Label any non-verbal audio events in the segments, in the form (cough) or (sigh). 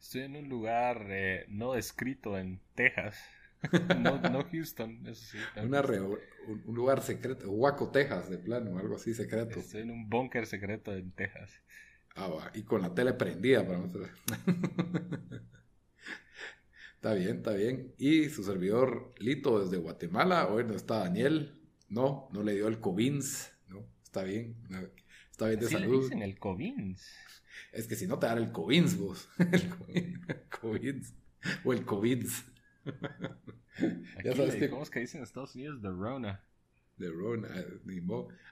Estoy en un lugar eh, no descrito en Texas. No, (laughs) Houston, eso sí. un, lugar secreto, Waco, Texas, de plano, algo así secreto. Estoy en un búnker secreto en Texas. Ah, y con la tele prendida para (laughs) Está bien, está bien. Y su servidor Lito desde Guatemala. Hoy no está Daniel. No, no le dio el Covins. No, está bien. Está bien de salud. Le dicen el Covins. Es que si no te dan el Covins, vos. (laughs) El Covins. O el Covins. ya sabes que... ¿Cómo es que dicen en Estados Unidos? The Rona. The Rona.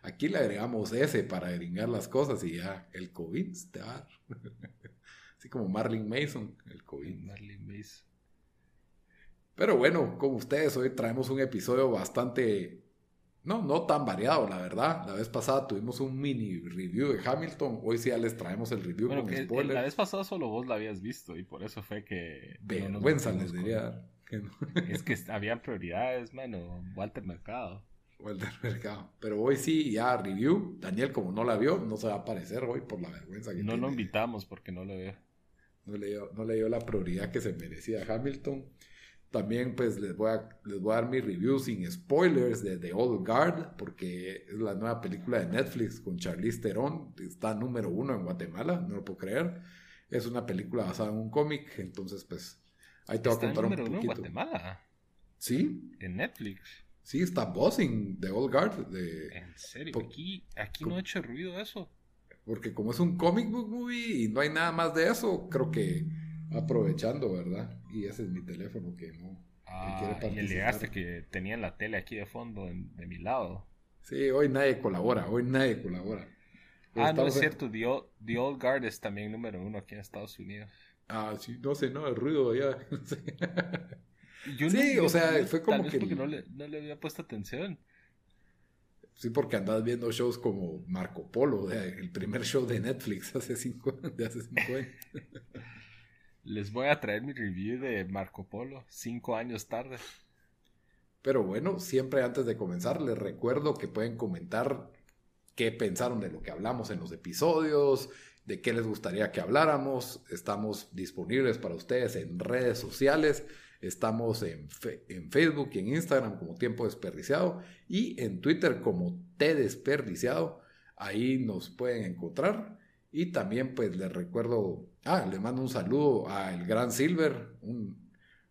Aquí le agregamos ese para gringar las cosas y ya el Covins te va (laughs) Así como Marlin Mason, el Covins. Marlin Mason. Pero bueno, con ustedes hoy traemos un episodio bastante no, no tan variado, la verdad. La vez pasada tuvimos un mini review de Hamilton. Hoy sí ya les traemos el review con spoilers. La vez pasada solo vos la habías visto y por eso fue que. Vergüenza les diría. (laughs) Es que había prioridades, mano. Walter Mercado. Walter Mercado. Pero hoy sí, ya review. Daniel, como no la vio, no se va a aparecer hoy por la vergüenza que No lo invitamos porque no lo veo. No le, dio, no le dio la prioridad que se merecía a Hamilton. También pues les voy, a, les voy a dar mi review sin spoilers de The Old Guard, porque es la nueva película de Netflix con Charlize Theron, está número uno en Guatemala, no lo puedo creer. Es una película basada en un cómic, entonces pues ahí te voy a contar un poquito. Uno en Guatemala? Sí. En Netflix. Sí, está Bossing, The Old Guard. De, ¿En serio? Aquí, aquí no ha hecho ruido eso. Porque como es un comic book movie y no hay nada más de eso, creo que aprovechando, ¿verdad? Y ese es mi teléfono que no. Ah, y le llegaste que tenía la tele aquí de fondo de mi lado. Sí, hoy nadie colabora, hoy nadie colabora. ah, no es cierto, The Old, Guard es también número uno aquí en Estados Unidos. Ah, sí, no sé, no, el ruido allá. (laughs) sí, o sea, fue como que. porque no le, no le había puesto atención. Sí, porque andas viendo shows como Marco Polo, el primer show de Netflix (laughs) hace cinco, de hace cinco años. (laughs) Les voy a traer mi review de Marco Polo, cinco años tarde. Pero bueno, siempre antes de comenzar, les recuerdo que pueden comentar qué pensaron de lo que hablamos en los episodios, de qué les gustaría que habláramos. Estamos disponibles para ustedes en redes sociales. Estamos en, en, Facebook y en Instagram como Tiempo Desperdiciado y en Twitter como T Desperdiciado. Ahí nos pueden encontrar. Y también pues les recuerdo Ah, le mando un saludo a el Gran Silver, un,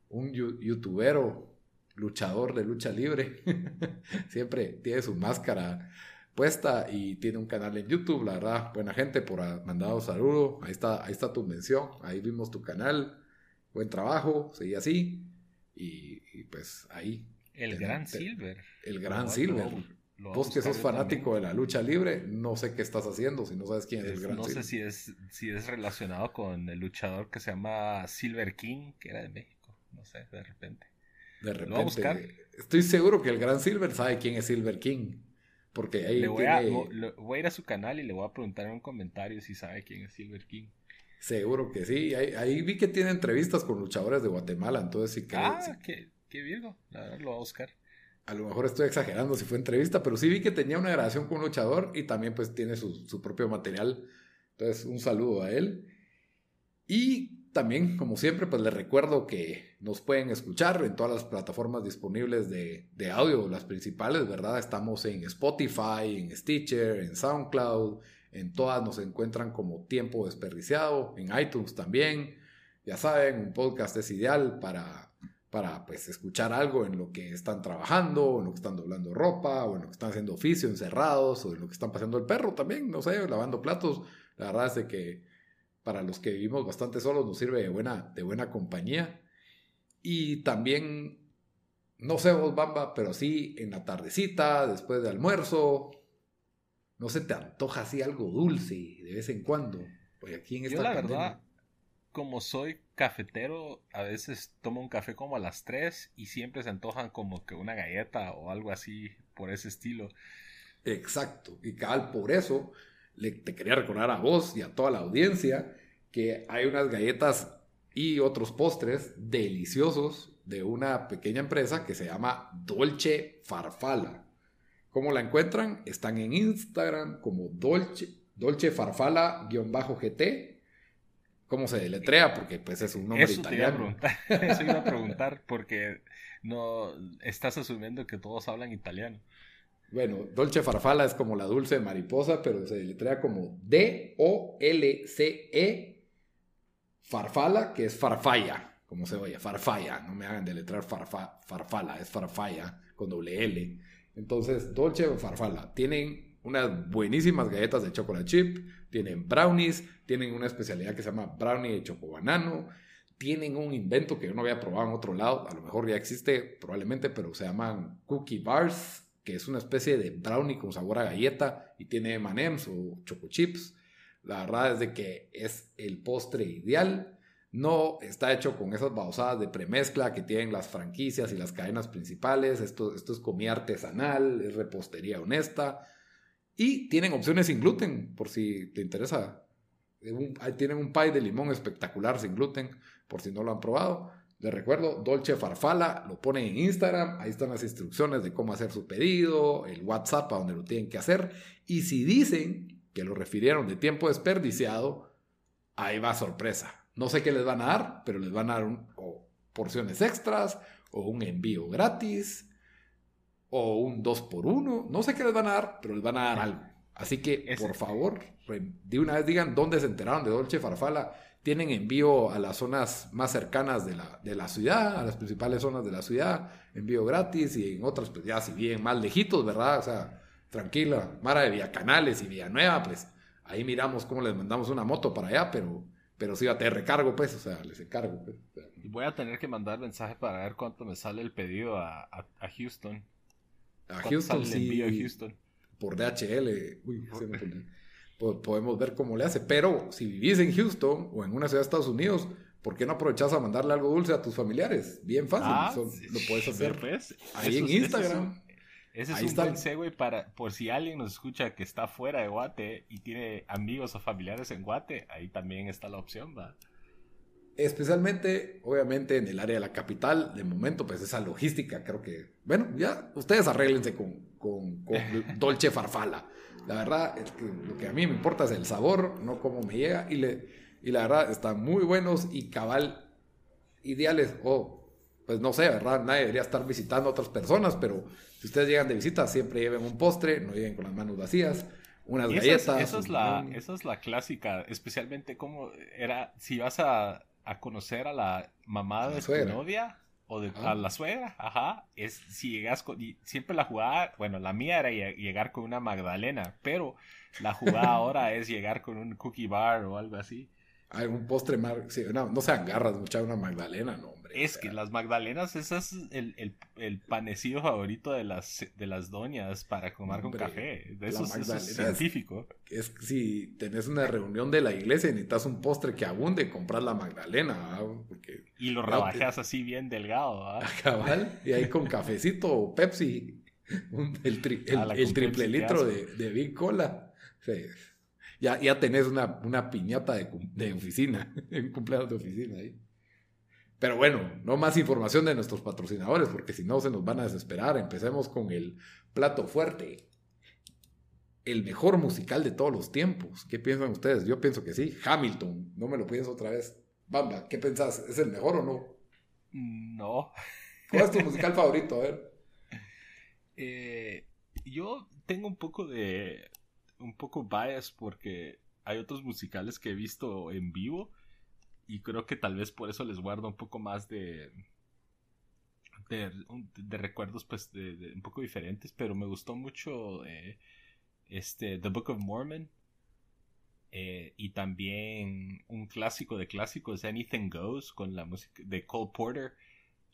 un youtubero, luchador de lucha libre. (laughs) Siempre tiene su máscara puesta y tiene un canal en YouTube, la verdad, buena gente por mandado saludo. Ahí está, ahí está tu mención, ahí vimos tu canal. Buen trabajo, seguí así. Y, pues ahí. El Gran Silver. El Gran Silver. Vos que sos fanático de la lucha libre, no sé qué estás haciendo si no sabes quién es, el gran No sé si es, si es relacionado con el luchador que se llama Silver King, que era de México. No sé, de repente. De repente. Estoy seguro que el gran Silver sabe quién es Silver King. Porque ahí voy, a, voy a ir a su canal y le voy a preguntar en un comentario si sabe quién es Silver King. Seguro que sí. Ahí, vi que tiene entrevistas con luchadores de Guatemala, entonces sí que... Ah, qué, qué virgo. La verdad lo voy a buscar a lo mejor estoy exagerando si fue entrevista, pero sí vi que tenía una grabación con un luchador y también pues tiene su, propio material. Entonces, un saludo a él. Y también, como siempre, pues les recuerdo que nos pueden escuchar en todas las plataformas disponibles de, de audio, las principales, ¿verdad? Estamos en Spotify, en Stitcher, en SoundCloud, en todas nos encuentran como tiempo desperdiciado, en iTunes también. Ya saben, un podcast es ideal para para pues escuchar algo en lo que están trabajando, o en lo que están doblando ropa, o en lo que están haciendo oficio encerrados, o en lo que están pasando el perro también, no sé, lavando platos. La verdad es de que para los que vivimos bastante solos nos sirve de buena, de buena compañía. Y también, no sé vos, Bamba, pero sí en la tardecita, después de almuerzo, no se te antoja así algo dulce de vez en cuando. Pues aquí en esta Yo la verdad, como soy cafetero, a veces tomo un café como a las 3 y siempre se antojan como que una galleta o algo así por ese estilo. Exacto. Y cabal, por eso le, te quería recordar a vos y a toda la audiencia que hay unas galletas y otros postres deliciosos de una pequeña empresa que se llama Dolce Farfala. ¿Cómo la encuentran? Están en Instagram como Dolce, Dolce Farfala-GT cómo se deletrea, porque pues es un nombre italiano. (laughs) Eso iba a preguntar, porque no estás asumiendo que todos hablan italiano. Bueno, Dolce Farfalla es como la dulce mariposa, pero se deletrea como D-O-L-C-E Farfalla, que es farfalla, como se oye, farfalla. No me hagan deletrear farfa, farfalla, es farfalla con doble L. Entonces, Dolce Farfalla. Tienen unas buenísimas galletas de chocolate chip, tienen brownies, tienen una especialidad que se llama brownie de chocobanano, tienen un invento que yo no había probado en otro lado, a lo mejor ya existe probablemente, pero se llaman cookie bars, que es una especie de brownie con sabor a galleta y tiene M&M's o choco chips. La verdad es de que es el postre ideal. No está hecho con esas babosadas de premezcla que tienen las franquicias y las cadenas principales. Esto, esto es comida artesanal, es repostería honesta. Y tienen opciones sin gluten, por si te interesa. ahí tienen un pie de limón espectacular sin gluten, por si no lo han probado. Les recuerdo, Dolce Farfala, lo ponen en Instagram, ahí están las instrucciones de cómo hacer su pedido, el WhatsApp a donde lo tienen que hacer. Y si dicen que lo refirieron de tiempo desperdiciado, ahí va sorpresa. No sé qué les van a dar, pero les van a dar porciones extras o un envío gratis o un 2 por 1 No sé qué les van a dar, pero les van a dar algo. Así que, por favor, de una vez digan dónde se enteraron de Dolce Farfala. Tienen envío a las zonas más cercanas de la, de la ciudad, a las principales zonas de la ciudad, envío gratis y en otras, pues ya si bien más lejitos, ¿verdad? O sea, tranquila, Mara de Villacanales y Villanueva, pues ahí miramos cómo les mandamos una moto para allá, pero, pero sí va a tener recargo, pues, o sea, les encargo. Pues, voy a tener que mandar mensaje para ver cuánto me sale el pedido a, a Houston. A Houston sí. Houston? Por DHL. Uy, podemos ver cómo le hace. Pero si vivís en Houston o en una ciudad de Estados Unidos, ¿por qué no aprovechas a mandarle algo dulce a tus familiares? Bien fácil. Ah, lo puedes hacer pues, ahí en Instagram. Ese es un buen segue para, por si alguien nos escucha que está fuera de Guate y tiene amigos o familiares en Guate, ahí también está la opción, ¿va? Especialmente, obviamente, en el área de la capital, de momento, pues esa logística, creo que, bueno, ya ustedes arréglense con, con, (laughs) Dolce Farfala. La verdad, es que lo que a mí me importa es el sabor, no cómo me llega. Y, le, y la verdad, están muy buenos y cabal ideales. O, pues no sé, ¿verdad? Nadie debería estar visitando a otras personas, pero si ustedes llegan de visita, siempre lleven un postre, no lleguen con las manos vacías unas galletas. Esa es, la, esa es la clásica, especialmente como era, si vas a a conocer a la mamá de tu novia o de, a la suegra, ajá, es si llegas con, y siempre la jugada, bueno, la mía era llegar con una Magdalena, pero la jugada (laughs) ahora es llegar con un cookie bar o algo así. Algún postre más, no, no se agarras mucha una Magdalena, no. Es que las magdalenas, ese es el, el, el, panecillo favorito de las, de las doñas para comer con café. De eso, es científico. Es, si tenés una reunión de la iglesia y necesitas un postre que abunde, compras la magdalena. Porque, y lo rebajas así bien delgado. ¿ah? (laughs) y ahí con cafecito o Pepsi, (laughs) el, el, triple litro de, de Big Cola. Ya, ya tenés una, una piñata de, de oficina, (laughs) un cumpleaños de oficina ahí. Pero bueno, no más información de nuestros patrocinadores, porque si no se nos van a desesperar. Empecemos con el plato fuerte. El mejor musical de todos los tiempos. ¿Qué piensan ustedes? Yo pienso que sí. Hamilton. No me lo pienso otra vez. Bamba, ¿qué pensás? ¿Es el mejor o no? No. ¿Cuál es tu (laughs) musical favorito? A ver. Eh, yo tengo un poco de. Un poco bias porque hay otros musicales que he visto en vivo y creo que tal vez por eso les guardo un poco más de de, recuerdos pues de, un poco diferentes pero me gustó mucho eh, este The Book of Mormon eh, y también un clásico de clásicos Anything Goes con la música de Cole Porter.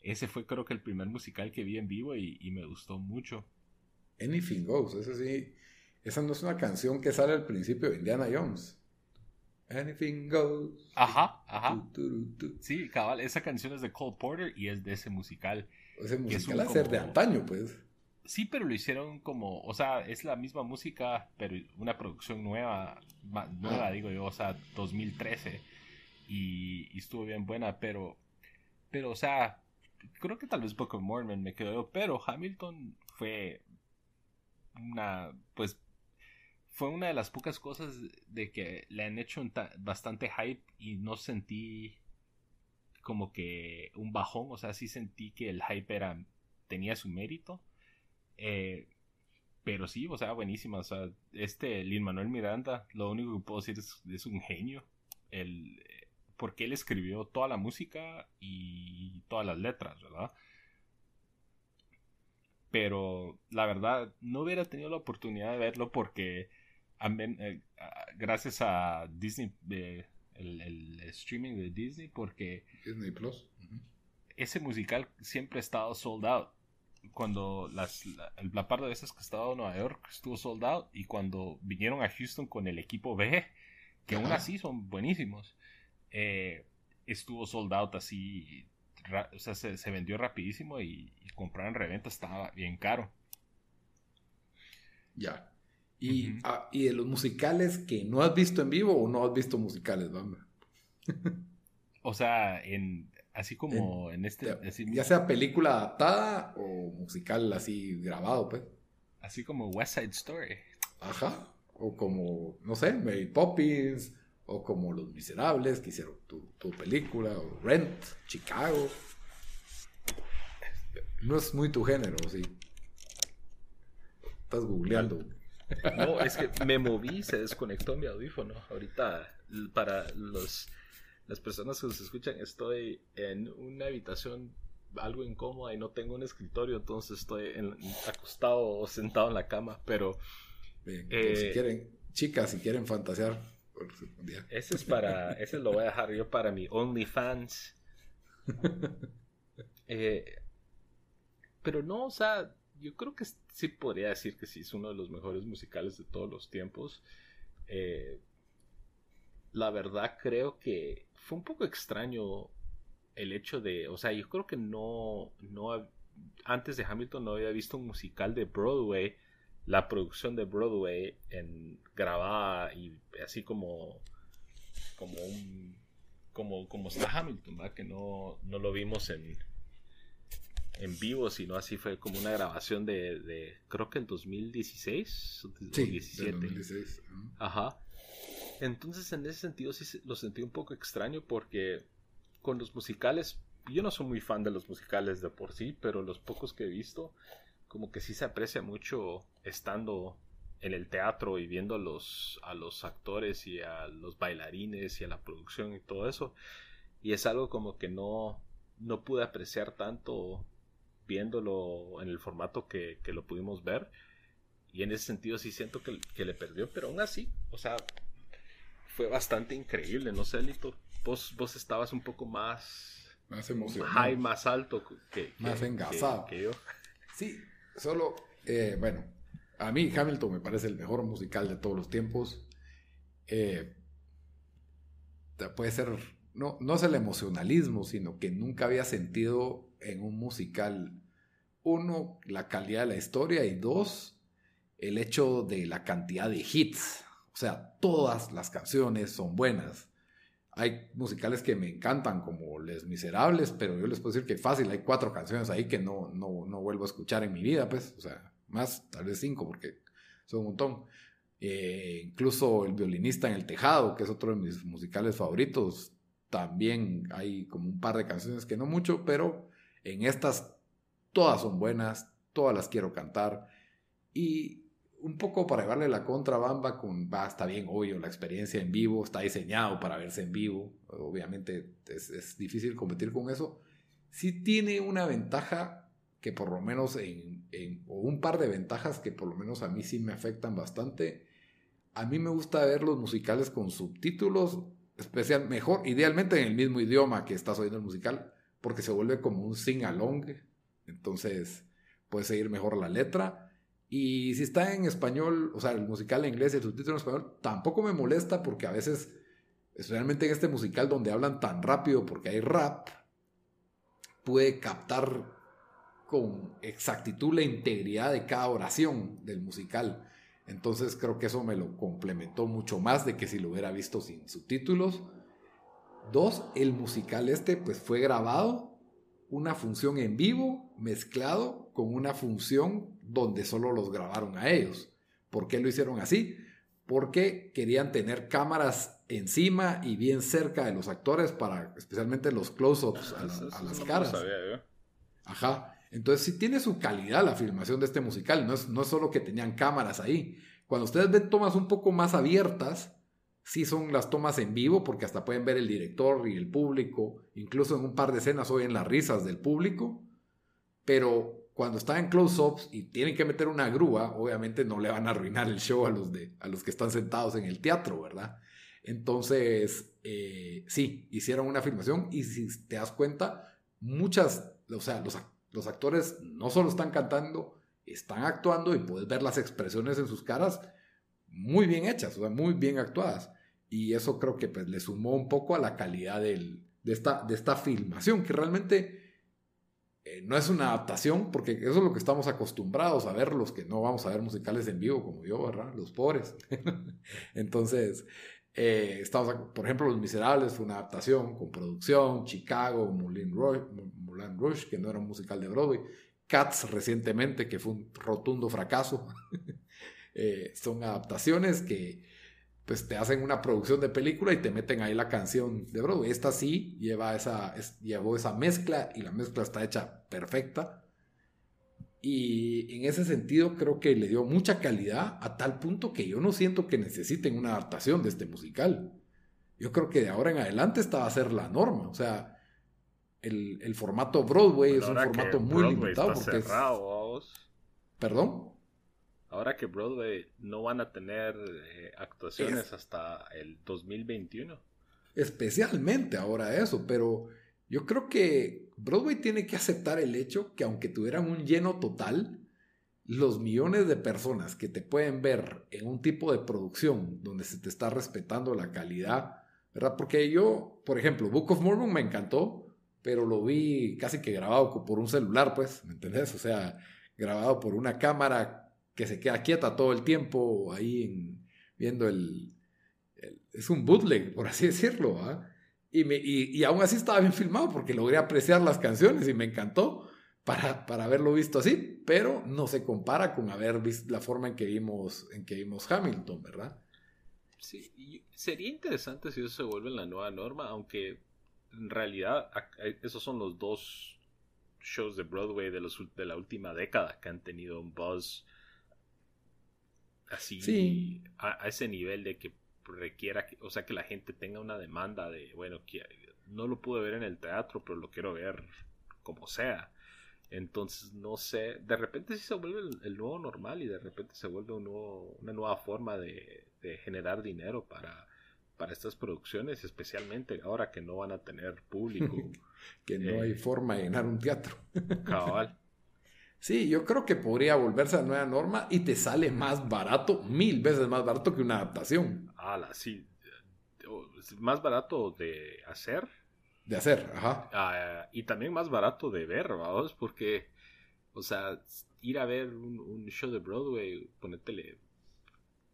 Ese fue creo que el primer musical que vi en vivo y, me gustó mucho. Anything Goes ese sí esa no es una canción que sale al principio de Indiana Jones Anything goes. Ajá, ajá. Sí, cabal, esa canción es de Cole Porter y es de ese musical. Ese musical a ser de antaño, pues. Sí, pero lo hicieron como, o sea, es la misma música, pero una producción nueva, nueva digo yo, o sea, 2013. Y, y, estuvo bien buena, pero, pero, o sea, creo que tal vez Book of Mormon me quedó, pero Hamilton fue una, pues, fue una de las pocas cosas de que le han hecho bastante hype y no sentí como que un bajón, o sea, sí sentí que el hype era, tenía su mérito. Eh, pero sí, o sea, buenísima. O sea, este Lin Manuel Miranda, lo único que puedo decir es, es un genio. El, porque él escribió toda la música y todas las letras, ¿verdad? Pero la verdad, no hubiera tenido la oportunidad de verlo porque eh, gracias a Disney, el, streaming de Disney, porque Disney Plus. ese musical siempre ha estado sold out. Cuando las, la, par de veces que he estado en Nueva York estuvo sold out y cuando vinieron a Houston con el equipo B, que aún así son buenísimos, eh, estuvo sold out así, o sea, se, vendió rapidísimo y, y comprar en reventa estaba bien caro. Ya. Ah, y, de los musicales que no has visto en vivo o no has visto musicales, bamba. (laughs) o sea, en así como en, este. ya sea película adaptada o musical así grabado, pues. Así como West Side Story. Ajá. O como, no sé, Mary Poppins. O como Los Miserables, que hicieron tu, tu película. O Rent, Chicago. No es muy tu género, sí. Estás googleando. No, es que me moví se desconectó mi audífono. Ahorita, para los, las personas que nos escuchan, estoy en una habitación algo incómoda y no tengo un escritorio, entonces estoy acostado o sentado en la cama, pero... Bien, eh, si quieren, chicas, si quieren fantasear. Ese es para, ese lo voy a dejar yo para mi OnlyFans. (laughs) eh, pero no, o sea, yo creo que sí podría decir que sí es uno de los mejores musicales de todos los tiempos. Eh, la verdad creo que fue un poco extraño el hecho de, o sea, yo creo que no, no antes de Hamilton no había visto un musical de Broadway, la producción de Broadway en grabada y así como como un como como está Hamilton, ¿verdad? que no, no lo vimos en en vivo, sino así fue como una grabación de, creo que el 2016 sí, Ajá. Entonces en ese sentido sí lo sentí un poco extraño porque con los musicales, yo no soy muy fan de los musicales de por sí, pero los pocos que he visto, como que sí se aprecia mucho estando en el teatro y viendo a los, a los actores y a los bailarines y a la producción y todo eso. Y es algo como que no, no pude apreciar tanto viéndolo en el formato que, lo pudimos ver. Y en ese sentido sí siento que, le perdió, pero aún así, o sea, fue bastante increíble, no sé, Lito. Vos, vos estabas un poco más... Más emocionado. más alto que, más engasado. Que, yo. Sí, solo, eh, bueno, a mí Hamilton me parece el mejor musical de todos los tiempos. Eh, puede ser, no, no es el emocionalismo, sino que nunca había sentido en un musical, uno, la calidad de la historia y dos, el hecho de la cantidad de hits. O sea, todas las canciones son buenas. Hay musicales que me encantan como Les Miserables, pero yo les puedo decir que fácil, hay cuatro canciones ahí que no, no, no vuelvo a escuchar en mi vida, pues, o sea, más, tal vez cinco, porque son un montón. Eh, incluso El violinista en el tejado, que es otro de mis musicales favoritos, también hay como un par de canciones que no mucho, pero en estas todas son buenas, todas las quiero cantar. Y un poco para llevarle la contrabamba con, va, está bien, obvio, la experiencia en vivo está diseñado para verse en vivo. Obviamente es, difícil competir con eso. Sí tiene una ventaja que por lo menos en, o un par de ventajas que por lo menos a mí sí me afectan bastante. A mí me gusta ver los musicales con subtítulos, especial, mejor, idealmente en el mismo idioma que estás oyendo el musical, porque se vuelve como un sing-along. Entonces puedes seguir mejor la letra. Y si está en español, o sea, el musical en inglés y el subtítulo en español, tampoco me molesta porque a veces especialmente en este musical donde hablan tan rápido porque hay rap, puede captar con exactitud la integridad de cada oración del musical. Entonces creo que eso me lo complementó mucho más de que si lo hubiera visto sin subtítulos. Dos, el musical este pues fue grabado una función en vivo mezclado con una función donde solo los grabaron a ellos. ¿Por qué lo hicieron así? Porque querían tener cámaras encima y bien cerca de los actores para especialmente los close-ups a, las caras. Ajá. Entonces sí tiene su calidad la filmación de este musical. No es, no es solo que tenían cámaras ahí. Cuando ustedes ven tomas un poco más abiertas, sí son las tomas en vivo, porque hasta pueden ver el director y el público, incluso en un par de escenas oyen las risas del público, pero cuando están en close-ups y tienen que meter una grúa, obviamente no le van a arruinar el show a los, de, a los que están sentados en el teatro, ¿verdad? Entonces, eh, sí, hicieron una filmación y si te das cuenta, muchas, o sea, los, los actores no solo están cantando, están actuando y puedes ver las expresiones en sus caras muy bien hechas, o muy bien actuadas. Y eso creo que pues, le sumó un poco a la calidad de, esta, de esta filmación, que realmente eh, no es una adaptación, porque eso es lo que estamos acostumbrados a ver, los que no vamos a ver musicales en vivo, como yo, ¿verdad? Los pobres. (laughs) Entonces, eh, estamos, por ejemplo, Los Miserables fue una adaptación con producción, Chicago, Moulin Rouge, que no era un musical de Broadway, Cats recientemente, que fue un rotundo fracaso. (laughs) Eh, son adaptaciones que pues te hacen una producción de película y te meten ahí la canción de Broadway. Esta sí lleva esa, llevó esa mezcla y la mezcla está hecha perfecta. Y en ese sentido creo que le dio mucha calidad a tal punto que yo no siento que necesiten una adaptación de este musical. Yo creo que de ahora en adelante esta va a ser la norma. O sea, el, formato Broadway es un formato muy limitado. Porque ¿Perdón? Ahora que Broadway no van a tener eh, actuaciones hasta el 2021. Especialmente ahora eso, pero yo creo que Broadway tiene que aceptar el hecho que aunque tuvieran un lleno total, los millones de personas que te pueden ver en un tipo de producción donde se te está respetando la calidad, ¿verdad? Porque yo, por ejemplo, Book of Mormon me encantó, pero lo vi casi que grabado por un celular, pues, ¿me entendés? O sea, grabado por una cámara que se queda quieta todo el tiempo ahí en, viendo el, Es un bootleg, por así decirlo. Y, me, y, aún así estaba bien filmado porque logré apreciar las canciones y me encantó para, para haberlo visto así, pero no se compara con haber visto la forma en que vimos, en que vimos Hamilton, ¿verdad? Sí, sería interesante si eso se vuelve la nueva norma, aunque en realidad esos son los dos shows de Broadway de, los, de la última década que han tenido un buzz así a, ese nivel de que requiera, o sea, que la gente tenga una demanda de, bueno, no lo pude ver en el teatro, pero lo quiero ver como sea. Entonces, no sé, de repente sí se vuelve el, nuevo normal y de repente se vuelve un nuevo, una nueva forma de, generar dinero para, para estas producciones, especialmente ahora que no van a tener público. (laughs) que no hay eh, forma de llenar un teatro. cabal. Sí, yo creo que podría volverse a nueva norma y te sale más barato, mil veces más barato que una adaptación. Ah, sí. Más barato de hacer. De hacer, ajá. Ah, y también más barato de ver, vamos, porque, o sea, ir a ver un, show de Broadway, ponértele,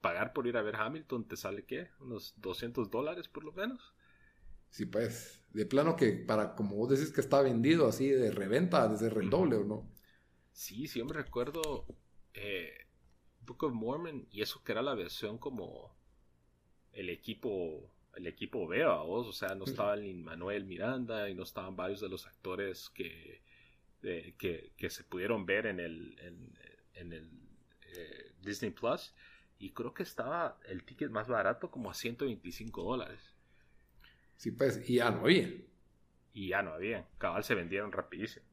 pagar por ir a ver Hamilton, ¿te sale qué? ¿Unos 200 dólares por lo menos? Sí, pues, de plano que para, como vos decís que está vendido así de reventa, desde el doble o no. Sí, siempre recuerdo eh, Book of Mormon y eso que era la versión como el equipo el equipo B, vos, o sea, no estaba ni Manuel Miranda y no estaban varios de los actores que, que, se pudieron ver en el, en, el eh, Disney Plus y creo que estaba el ticket más barato como a 125 dólares. Sí, pues, y ya no había. Y ya no había, cabal se vendieron rapidísimo.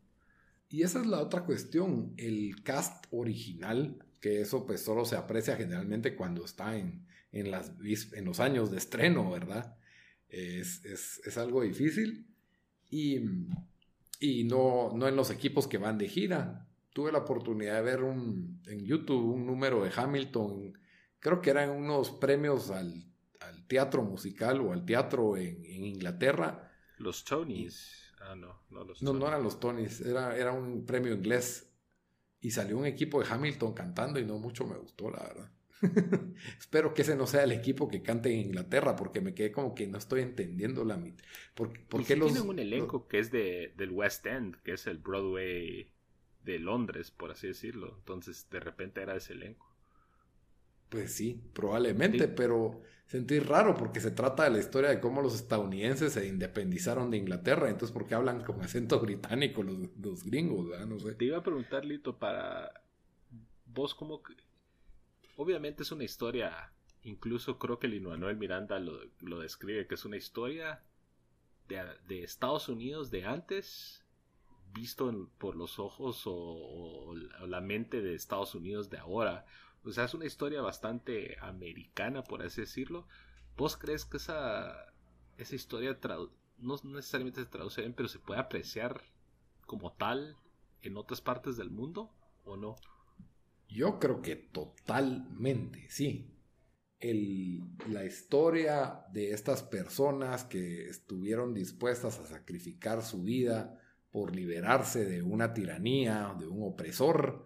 Y esa es la otra cuestión, el cast original, que eso pues solo se aprecia generalmente cuando está en, en, en los años de estreno, ¿verdad? Es, es, algo difícil y, y no, no en los equipos que van de gira. Tuve la oportunidad de ver un, en YouTube un número de Hamilton, creo que eran unos premios al, teatro musical o al teatro en, Inglaterra. Los Tonys. Ah, no, no los No, no eran los Tonys, era, era un premio inglés. Y salió un equipo de Hamilton cantando y no mucho me gustó, la verdad. (laughs) Espero que ese no sea el equipo que cante en Inglaterra, porque me quedé como que no estoy entendiendo la mitad. ¿Por, qué los, tienen un elenco que es de, del West End, que es el Broadway de Londres, por así decirlo. Entonces, de repente era ese elenco. Pues sí, probablemente, pero sentí raro porque se trata de la historia de cómo los estadounidenses se independizaron de Inglaterra. Entonces, ¿por qué hablan con acento (laughs) británico los, gringos? No sé. Te iba a preguntar, Lito, para vos, ¿cómo, obviamente es una historia, incluso creo que Lino Manuel Miranda lo, describe, que es una historia de, Estados Unidos de antes, visto por los ojos o, la mente de Estados Unidos de ahora. O sea, es una historia bastante americana, por así decirlo. ¿Vos crees que esa, esa historia no necesariamente se traduce bien, pero se puede apreciar como tal en otras partes del mundo o no? Yo creo que totalmente, sí. la historia de estas personas que estuvieron dispuestas a sacrificar su vida por liberarse de una tiranía, de un opresor,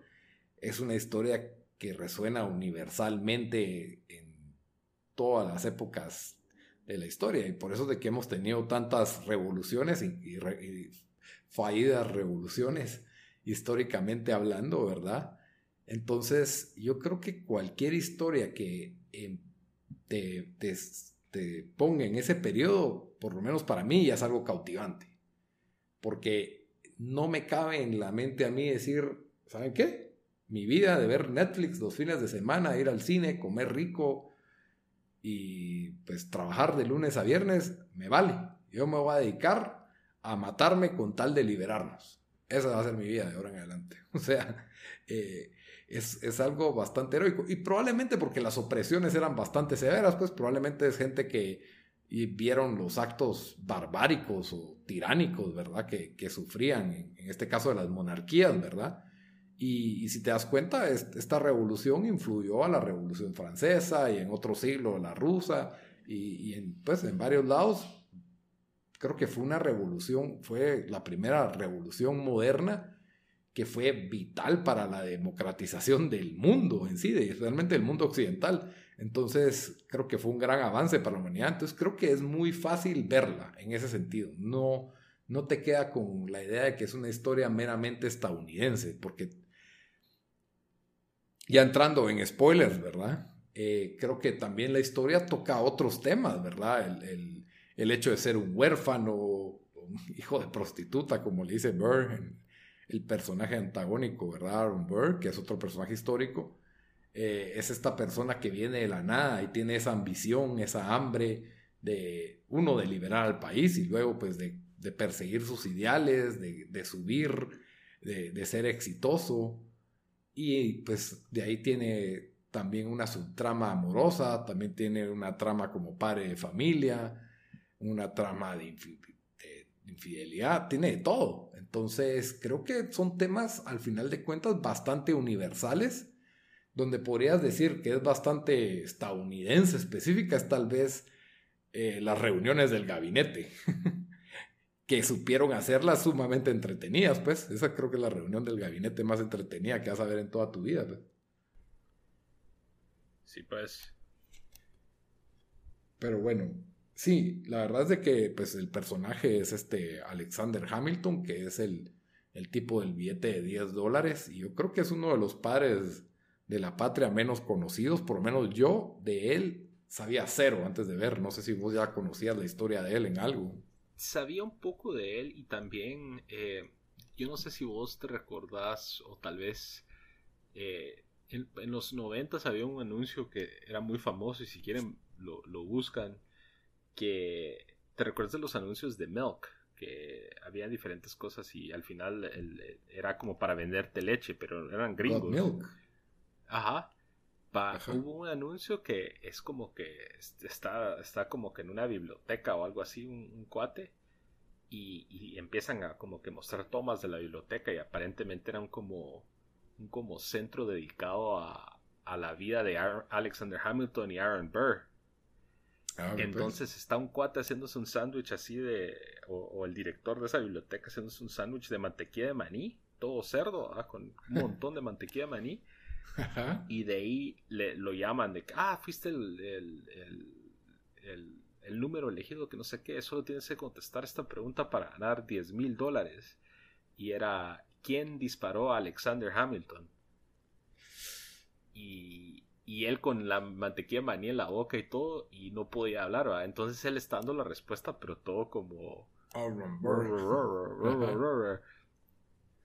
es una historia que resuena universalmente en todas las épocas de la historia y por eso de que hemos tenido tantas revoluciones y fallidas revoluciones históricamente hablando, ¿verdad? Entonces, yo creo que cualquier historia que em, te, ponga en ese periodo, por lo menos para mí, ya es algo cautivante. Porque no me cabe en la mente a mí decir, ¿saben qué? Mi vida de ver Netflix los fines de semana, ir al cine, comer rico y pues trabajar de lunes a viernes, me vale. Yo me voy a dedicar a matarme con tal de liberarnos. Esa va a ser mi vida de ahora en adelante. (laughs) O sea, eh, es, algo bastante heroico. Y probablemente porque las opresiones eran bastante severas, pues probablemente es gente que vieron los actos barbáricos o tiránicos, ¿verdad? Que, sufrían, en, este caso de las monarquías, ¿verdad? Y, si te das cuenta, esta revolución influyó a la revolución francesa y en otro siglo la rusa y, en, pues en varios lados. Creo que fue una revolución, fue la primera revolución moderna que fue vital para la democratización del mundo en sí, de, realmente del mundo occidental. Entonces, creo que fue un gran avance para la humanidad. Entonces, creo que es muy fácil verla en ese sentido. No, no te queda con la idea de que es una historia meramente estadounidense, porque ya entrando en spoilers, ¿verdad? Eh, creo que también la historia toca otros temas, ¿verdad? El, el, hecho de ser un huérfano, un hijo de prostituta, como le dice Burr el personaje antagónico, ¿verdad? Aaron Burr, que es otro personaje histórico, eh, es esta persona que viene de la nada y tiene esa ambición, esa hambre de, uno, de liberar al país y luego, pues, de, perseguir sus ideales, de, subir, de, ser exitoso. Y, pues, de ahí tiene también una subtrama amorosa, también tiene una trama como padre de familia, una trama de, infidelidad, tiene de todo. Entonces, creo que son temas, al final de cuentas, bastante universales, donde podrías decir que es bastante estadounidense específica, es tal vez eh, las reuniones del gabinete, (laughs) que supieron hacerlas sumamente entretenidas, pues. Esa creo que es la reunión del gabinete más entretenida que vas a ver en toda tu vida. Pues. Sí, pues. Pero bueno, Sí, la verdad es de que pues, el personaje es este Alexander Hamilton, que es el, el tipo del billete de 10 dólares, y yo creo que es uno de los padres de la patria menos conocidos, por lo menos yo de él sabía cero antes de ver, no sé si vos ya conocías la historia de él en algo. Sabía un poco de él y también, eh, yo no sé si vos te recordás o tal vez eh, en, los 90 había un anuncio que era muy famoso y si quieren lo, lo buscan que te recuerdas de los anuncios de Milk, que había diferentes cosas y al final era como para venderte leche, pero eran gringos. Milk. Ajá. Hubo un anuncio que es como que está, está como que en una biblioteca o algo así, un, cuate, y, empiezan a como que mostrar tomas de la biblioteca y aparentemente eran como un como centro dedicado a, a la vida de Alexander Hamilton y Aaron Burr. Ah. Entonces está un cuate haciéndose un sándwich así de, o, el director de esa biblioteca haciéndose un sándwich de mantequilla de maní, todo cerdo, ah, con un montón de mantequilla de maní. Y de ahí le, lo llaman de que, ah, fuiste el, el, el, número elegido, que no sé qué, solo tienes que contestar esta pregunta para ganar 10 mil dólares. Y era, ¿quién disparó a Alexander Hamilton? Y, y él con la mantequilla de maní en la boca y todo, y no podía hablar, ¿verdad? Entonces él está dando la respuesta, pero todo como... (laughs)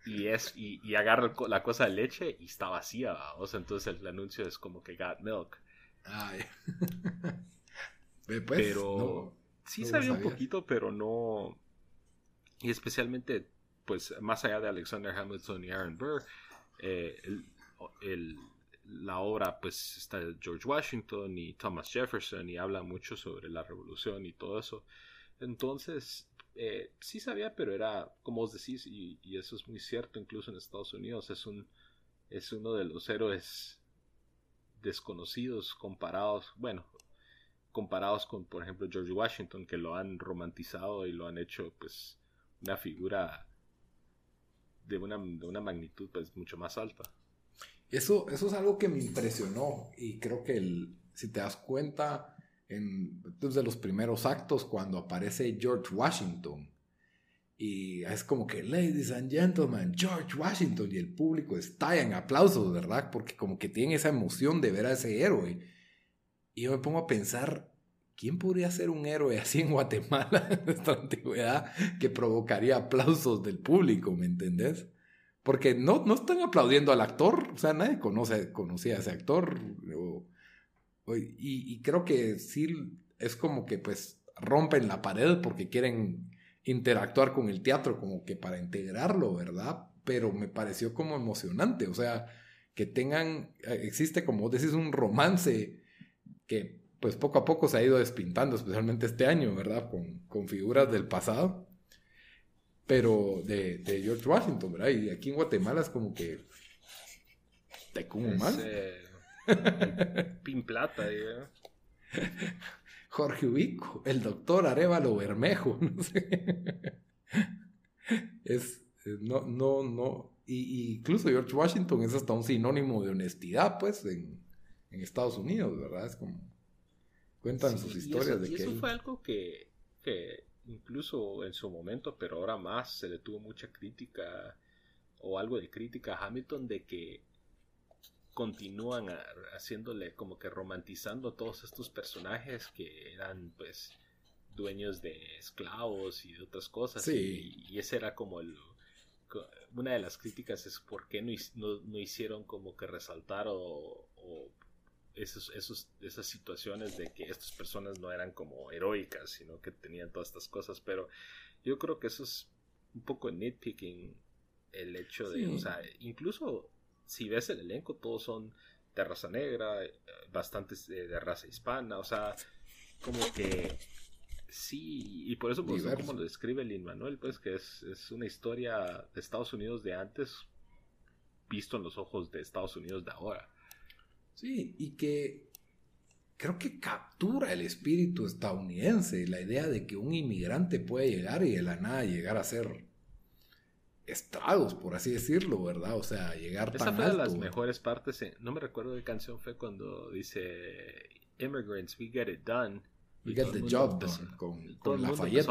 y es y, agarra la cosa de leche y está vacía, o sea, entonces el, anuncio es como que got milk. Ay. (laughs) Pues, pero sí sabía un poquito, pero no... Y especialmente, pues, más allá de Alexander Hamilton y Aaron Burr, eh, el la obra pues está George Washington y Thomas Jefferson y habla mucho sobre la revolución y todo eso. Entonces, eh, sí sabía, pero era, como os decís, y, eso es muy cierto incluso en Estados Unidos, es, un, es uno de los héroes desconocidos comparados, bueno, comparados con, por ejemplo, George Washington, que lo han romantizado y lo han hecho pues una figura de una, de una magnitud pues mucho más alta. Eso, eso es algo que me impresionó y creo que el, si te das cuenta, en, desde los primeros actos, cuando aparece George Washington, y es como que, ladies and gentlemen, George Washington, y el público estalla en aplausos, ¿verdad? Porque como que tiene esa emoción de ver a ese héroe. Y yo me pongo a pensar, ¿quién podría ser un héroe así en Guatemala (laughs) en nuestra antigüedad que provocaría aplausos del público, ¿me entendés? Porque no, no están aplaudiendo al actor, o sea, nadie conoce, conocía a ese actor. Y, creo que sí es como que pues rompen la pared porque quieren interactuar con el teatro como que para integrarlo, ¿verdad? Pero me pareció como emocionante, o sea, que tengan, existe como decís un romance que pues poco a poco se ha ido despintando, especialmente este año, ¿verdad? Con, con figuras del pasado pero de, de, George Washington, ¿verdad? Y aquí en Guatemala es como que te como más. Pin plata, ¿eh? Jorge Ubico, el doctor Arevalo Bermejo, (laughs) no sé. Es, no, no, no. Y, incluso George Washington es hasta un sinónimo de honestidad, pues, en, en Estados Unidos, ¿verdad? Es como. Cuentan sus historias de y que. Eso fue algo que, que incluso en su momento, pero ahora más se le tuvo mucha crítica o algo de crítica a Hamilton de que continúan haciéndole como que romantizando a todos estos personajes que eran pues dueños de esclavos y de otras cosas. Y, y, ese era como el una de las críticas es por qué no, no, hicieron como que resaltar o, o esos, esos, esas situaciones de que estas personas no eran como heroicas, sino que tenían todas estas cosas, pero yo creo que eso es un poco nitpicking el hecho de, o sea, incluso si ves el elenco, todos son de raza negra, bastantes de, raza hispana, o sea, como que sí, y por eso pues, como lo describe Lin Manuel, pues que es, es una historia de Estados Unidos de antes visto en los ojos de Estados Unidos de ahora. Sí, y que creo que captura el espíritu estadounidense, la idea de que un inmigrante puede llegar y de la nada llegar a ser estragos, por así decirlo, ¿verdad? O sea, llegar Esa fue de las mejores partes, no me recuerdo qué canción fue cuando dice Immigrants, we get it done. We get the job done con, con Lafayette.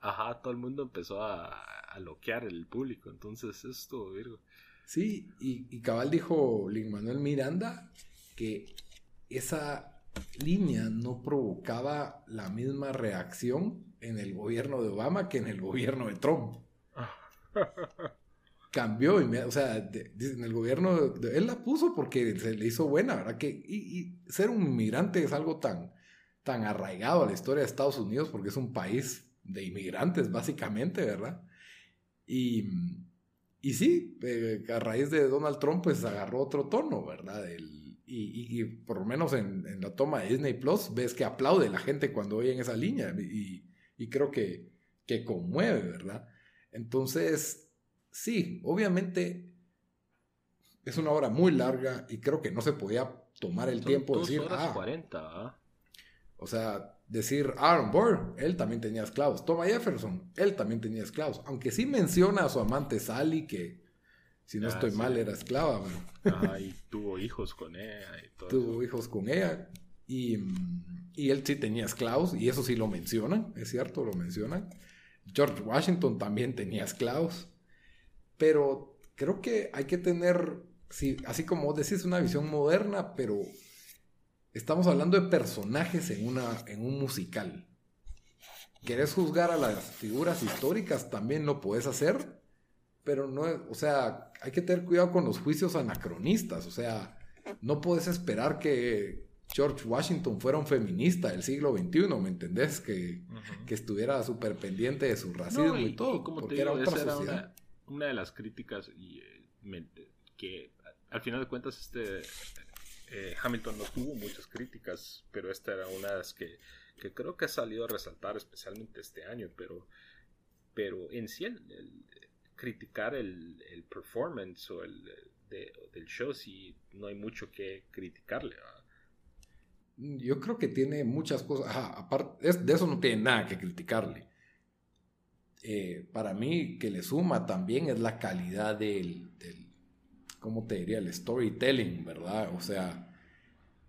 ajá, todo el mundo empezó a, a loquear el público, entonces esto, Virgo. Sí, y, y cabal dijo Lin Manuel Miranda que esa línea no provocaba la misma reacción en el gobierno de Obama que en el gobierno de Trump. Cambió, o sea, en el gobierno, él la puso porque se le hizo buena, ¿verdad? Que, y, ser un inmigrante es algo tan, tan arraigado a la historia de Estados Unidos porque es un país de inmigrantes, básicamente, ¿verdad? Y, y sí, eh, a raíz de Donald Trump, pues agarró otro tono, ¿verdad? Y, por lo menos en, la toma de Disney Plus ves que aplaude la gente cuando oyen esa línea y, creo que, que conmueve, ¿verdad? Entonces, sí, obviamente es una obra muy larga y creo que no se podía tomar el tiempo de decir, horas 40, ¿ah? O sea, decir Aaron Burr, él también tenía esclavos. Thomas Jefferson, él también tenía esclavos. Aunque sí menciona a su amante Sally, que si no ah, estoy mal era esclava. y tuvo hijos con ella. tuvo hijos con ella. Y, y, él sí tenía esclavos, y eso sí lo mencionan, es cierto, lo mencionan. George Washington también tenía esclavos. Pero creo que hay que tener, sí, así como decís, una visión moderna, pero estamos hablando de personajes en, una, en un musical. ¿Querés juzgar a las figuras históricas? También lo puedes hacer, pero no, o sea, hay que tener cuidado con los juicios anacronistas, o sea, no puedes esperar que George Washington fuera un feminista del siglo XXI, ¿me entendés? Que, estuviera súper pendiente de su racismo y, todo, como porque era otra sociedad una de las críticas y, eh, que al final de cuentas este eh, Hamilton no tuvo muchas críticas, pero esta era una de las que, creo que ha salido a resaltar especialmente este año, pero, pero en sí el, criticar el, performance o el del show si no hay mucho que criticarle. Yo creo que tiene muchas cosas, aparte de eso no tiene nada que criticarle eh, para mí que le suma también es la calidad del, del, ¿cómo te diría? El storytelling, ¿verdad? O sea,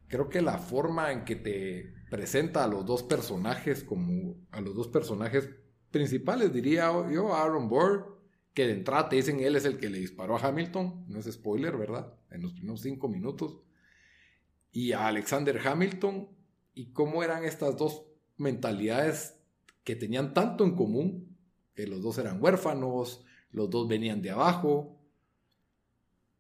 creo que la forma en que te presenta a los dos personajes como a los dos personajes principales, diría yo, Aaron Burr, que de entrada te dicen él es el que le disparó a Hamilton, no es spoiler, ¿verdad? En los primeros cinco minutos. Y a Alexander Hamilton, y cómo eran estas dos mentalidades que tenían tanto en común, que los dos eran huérfanos, los dos venían de abajo,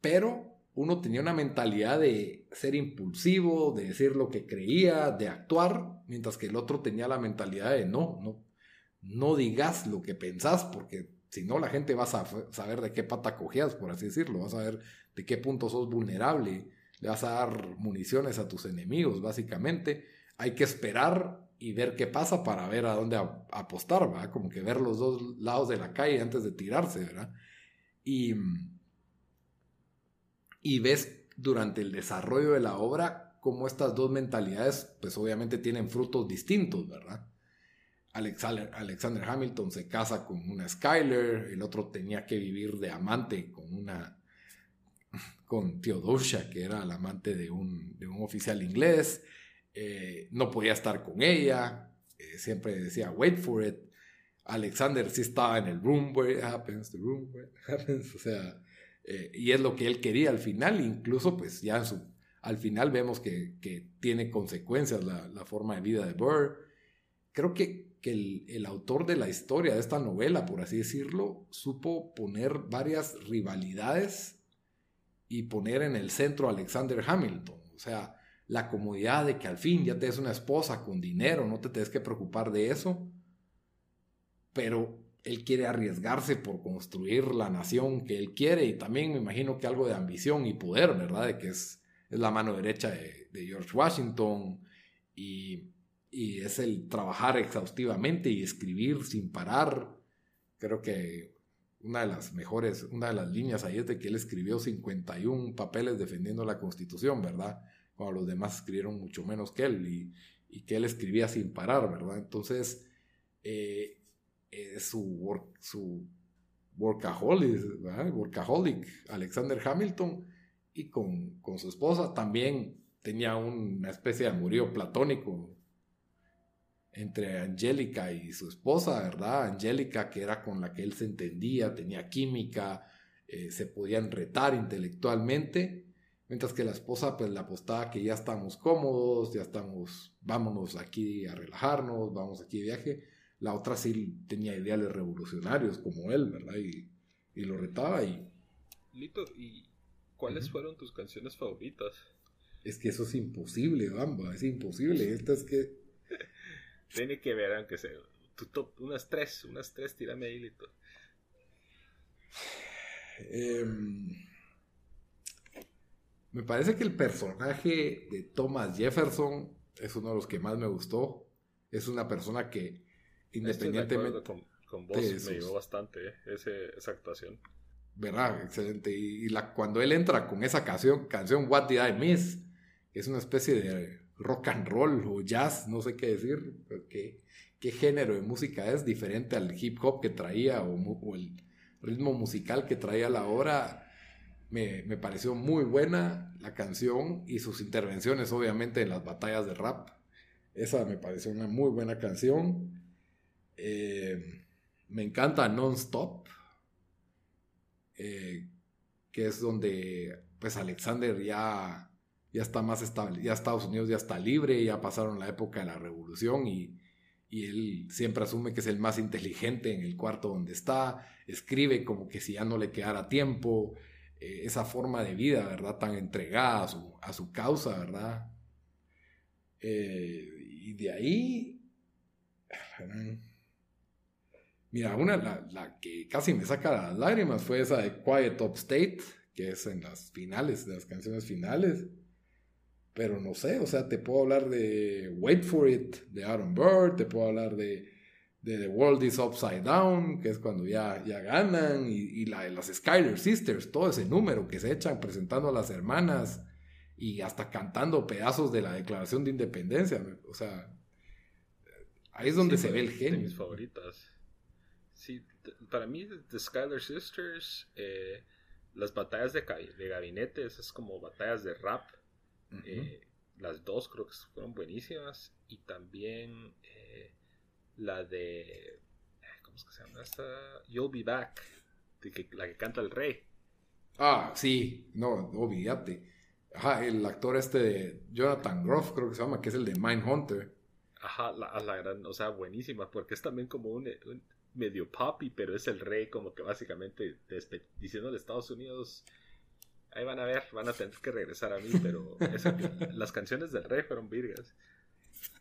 pero uno tenía una mentalidad de ser impulsivo, de decir lo que creía, de actuar, mientras que el otro tenía la mentalidad de no, no, no digas lo que pensás, porque si no la gente va a saber de qué pata cogías, por así decirlo, vas a ver de qué punto sos vulnerable, vas a dar municiones a tus enemigos, básicamente. Hay que esperar y ver qué pasa para ver a dónde apostar, ¿verdad? Como que ver los dos lados de la calle antes de tirarse, ¿verdad? Y, y ves durante el desarrollo de la obra cómo estas dos mentalidades, pues obviamente tienen frutos distintos, ¿verdad? Alexander Hamilton se casa con una Skyler, el otro tenía que vivir de amante con una con Theodosia, que era la amante de un, de un oficial inglés. Eh, no podía estar con ella, eh, siempre decía, wait for it. Alexander sí estaba en el room where it happens, the room happens, o sea, eh, y es lo que él quería al final, incluso pues ya su, al final vemos que, que tiene consecuencias la, la, forma de vida de Burr. Creo que, que el, el, autor de la historia de esta novela, por así decirlo, supo poner varias rivalidades y poner en el centro a Alexander Hamilton. O sea, la comodidad de que al fin ya te una esposa con dinero, no te tienes que preocupar de eso. Pero él quiere arriesgarse por construir la nación que él quiere y también me imagino que algo de ambición y poder, ¿verdad? De que es, la mano derecha de, George Washington y, es el trabajar exhaustivamente y escribir sin parar. Creo que una de las mejores, una de las líneas ahí es de que él escribió 51 papeles defendiendo la constitución, ¿verdad? cuando los demás escribieron mucho menos que él y, que él escribía sin parar, ¿verdad? Entonces, eh, eh, su, su workaholic, workaholic, Alexander Hamilton, y con, su esposa también tenía una especie de amorío platónico entre Angélica y su esposa, ¿verdad? Angélica, que era con la que él se entendía, tenía química, eh, se podían retar intelectualmente, Mientras que la esposa pues le apostaba que ya estamos cómodos, ya estamos, vámonos aquí a relajarnos, vamos aquí de viaje. La otra sí tenía ideales revolucionarios como él, ¿verdad? Y, lo retaba y... Lito, ¿y cuáles fueron tus canciones favoritas? Es que eso es imposible, Bamba, es imposible. Esta es que... Tiene que ver, aunque sea, tu top, unas tres, unas tres, tírame ahí, Lito. Eh... Me parece que el personaje de Thomas Jefferson es uno de los que más me gustó. Es una persona que, independientemente. Con, con vos me ayudó bastante eh, esa actuación. ¿Verdad? Excelente. Y, la, cuando él entra con esa canción, canción What Did I Miss, es una especie de rock and roll o jazz, no sé qué decir, qué, qué género de música es diferente al hip hop que traía o, el ritmo musical que traía la obra. Me, me, pareció muy buena la canción y sus intervenciones obviamente en las batallas de rap. Esa me pareció una muy buena canción. Eh, me encanta Non-Stop, eh, que es donde pues Alexander ya, ya está más estable, ya Estados Unidos ya está libre, ya pasaron la época de la revolución y, él siempre asume que es el más inteligente en el cuarto donde está, escribe como que si ya no le quedara tiempo, eh, esa forma de vida, ¿verdad? Tan entregada a su, a su causa, ¿verdad? y de ahí... (sighs) Mira, una, la, que casi me saca las lágrimas fue esa de Quiet Top State, que es en las finales, de las canciones finales. Pero no sé, o sea, te puedo hablar de Wait for It, de Aaron Bird, te puedo hablar de, The World is Upside Down, que es cuando ya, ya ganan, y, la de las Skyler Sisters, todo ese número que se echan presentando a las hermanas y hasta cantando pedazos de la Declaración de Independencia. O sea, ahí es donde se ve el genio. De mis favoritas. Sí, para mí, The Skylar Sisters, eh, las batallas de, de gabinete, esas como batallas de rap, eh, las dos creo que fueron buenísimas. Y también eh, la de. ¿Cómo es que se llama esta? You'll Be Back, la que canta el rey. Ah, sí, no, olvídate. Ajá, el actor este de Jonathan Groff, creo que se llama, que es el de Mindhunter. Ajá, la, la gran, o sea, buenísima, porque es también como un medio poppy, pero es el rey como que básicamente diciendo a Estados Unidos, ahí van a ver, van a tener que regresar a mí, pero las canciones del rey fueron virgas.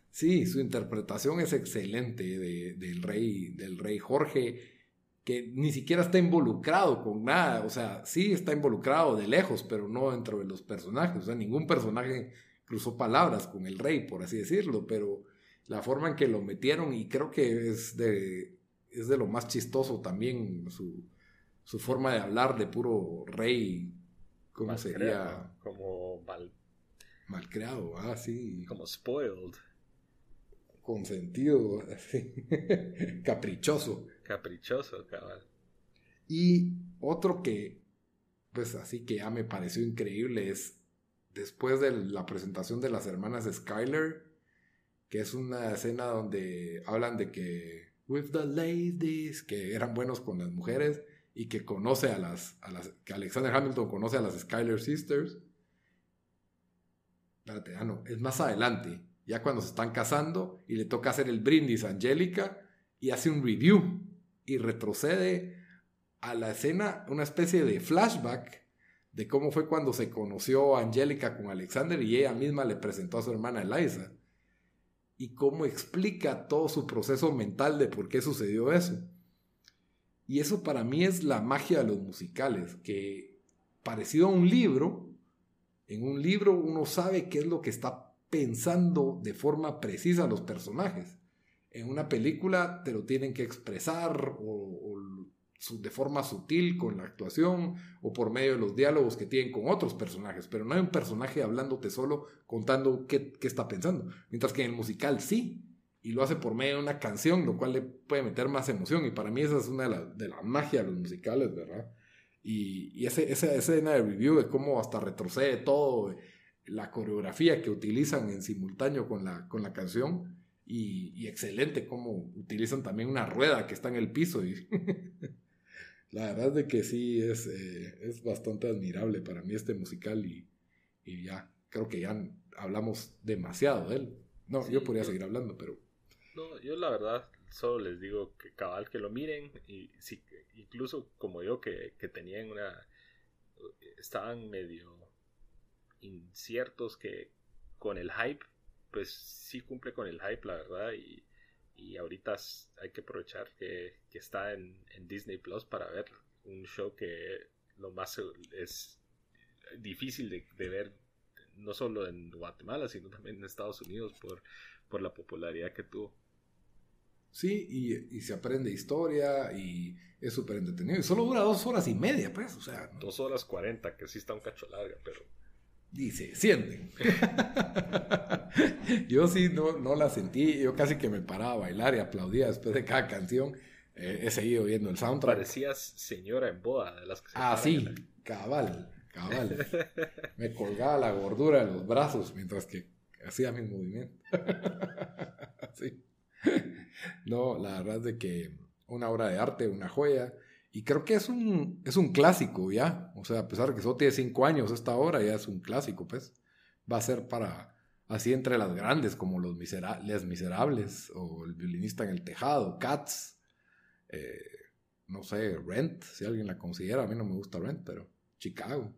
Sí, su interpretación es excelente del rey, del rey Jorge, que ni siquiera está involucrado con nada, o sea, sí está involucrado de lejos, pero no dentro de los personajes, o sea, ningún personaje cruzó palabras con el rey, por así decirlo, pero la forma en que lo metieron y creo que es de es de lo más chistoso también su, su forma de hablar de puro rey. ¿Cómo sería? Como mal. Malcreado, ah, sí. Como spoiled. Consentido, así. (laughs) Caprichoso. Caprichoso, cabal. Y otro que, pues así que ya me pareció increíble es después de la presentación de las hermanas Skyler, que es una escena donde hablan de que with the ladies, que eran buenos con las mujeres y que conoce a las, a las que Alexander Hamilton conoce a las Skyler Sisters. Espérate, ah, no, es más adelante, ya cuando se están casando y le toca hacer el brindis a Angélica y hace un review y retrocede a la escena, una especie de flashback de cómo fue cuando se conoció Angélica con Alexander y ella misma le presentó a su hermana Eliza y cómo explica todo su proceso mental de por qué sucedió eso. Y eso para mí es la magia de los musicales, que parecido a un libro, en un libro uno sabe qué es lo que está pensando de forma precisa los personajes. En una película te lo tienen que expresar o, de forma sutil con la actuación o por medio de los diálogos que tienen con otros personajes, pero no hay un personaje hablándote solo contando qué, está pensando, mientras que en el musical sí, y lo hace por medio de una canción, lo cual le puede meter más emoción, y para mí esa es una de las de la magia de los musicales, ¿verdad? Y, y ese, esa escena de review de cómo hasta retrocede todo, la coreografía que utilizan en simultáneo con la, con la canción, y, excelente cómo utilizan también una rueda que está en el piso. Y (laughs) la verdad es de que sí es, eh, es bastante admirable para mí este musical y, ya creo que ya hablamos demasiado de él. No, yo podría seguir hablando, pero... No, yo la verdad solo les digo que cabal que lo miren y sí, incluso como yo que, que tenían una... estaban medio inciertos que con el hype, pues sí cumple con el hype, la verdad, y y ahorita hay que aprovechar que, está en, Disney Plus para ver un show que lo más es difícil de, ver no solo en Guatemala sino también en Estados Unidos por, por la popularidad que tuvo. Sí, y, se aprende historia y es súper entretenido. Y solo dura dos horas y media, pues, o sea. Dos horas cuarenta, que sí está un cacho larga, pero. y se sienten. (laughs) yo sí no, no la sentí, yo casi que me paraba a bailar y aplaudía después de cada canción. Eh, he seguido viendo el soundtrack. Parecías señora en boda de las que Ah, sí, cabal, cabal. (laughs) me colgaba la gordura en los brazos mientras que hacía mi movimiento. (laughs) sí. No, la verdad es de que una obra de arte, una joya. Y creo que es un, es un clásico ya. O sea, a pesar de que solo tiene cinco años, esta obra ya es un clásico, pues. Va a ser para así entre las grandes, como Los Miserables, o El violinista en el tejado, Cats, eh, no sé, Rent, si alguien la considera. A mí no me gusta Rent, pero Chicago.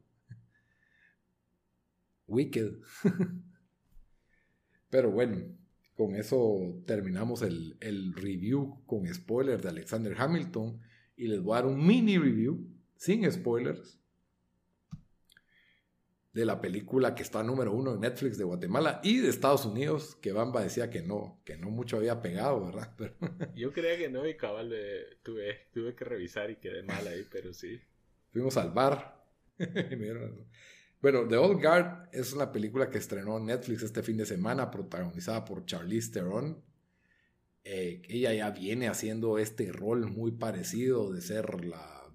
Wicked. (laughs) pero bueno, con eso terminamos el, el review con spoilers de Alexander Hamilton y les voy a dar un mini review, sin spoilers, de la película que está número uno en Netflix de Guatemala y de Estados Unidos, que Bamba decía que no, que no mucho había pegado, ¿verdad? (laughs) Yo creía que no y cabal tuve, tuve que revisar y quedé mal ahí, pero sí. Fuimos al bar. (laughs) bueno, The Old Guard es una película que estrenó Netflix este fin de semana, protagonizada por Charlize Theron eh, ella ya viene haciendo este rol muy parecido de ser la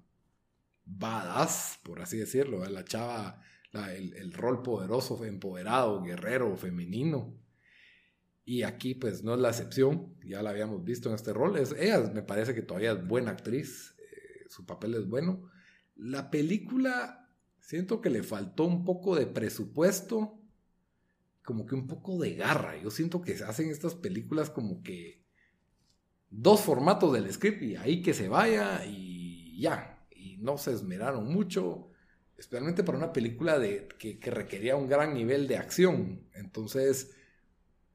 badass, por así decirlo, la chava, el, rol poderoso, empoderado, guerrero, femenino. Y aquí pues no es la excepción, ya la habíamos visto en este rol. Es, ella me parece que todavía es buena actriz, eh, su papel es bueno. La película siento que le faltó un poco de presupuesto, como que un poco de garra. Yo siento que se hacen estas películas como que dos formatos del script y ahí que se vaya y ya. Y no se esmeraron mucho, especialmente para una película de, que, requería un gran nivel de acción. Entonces,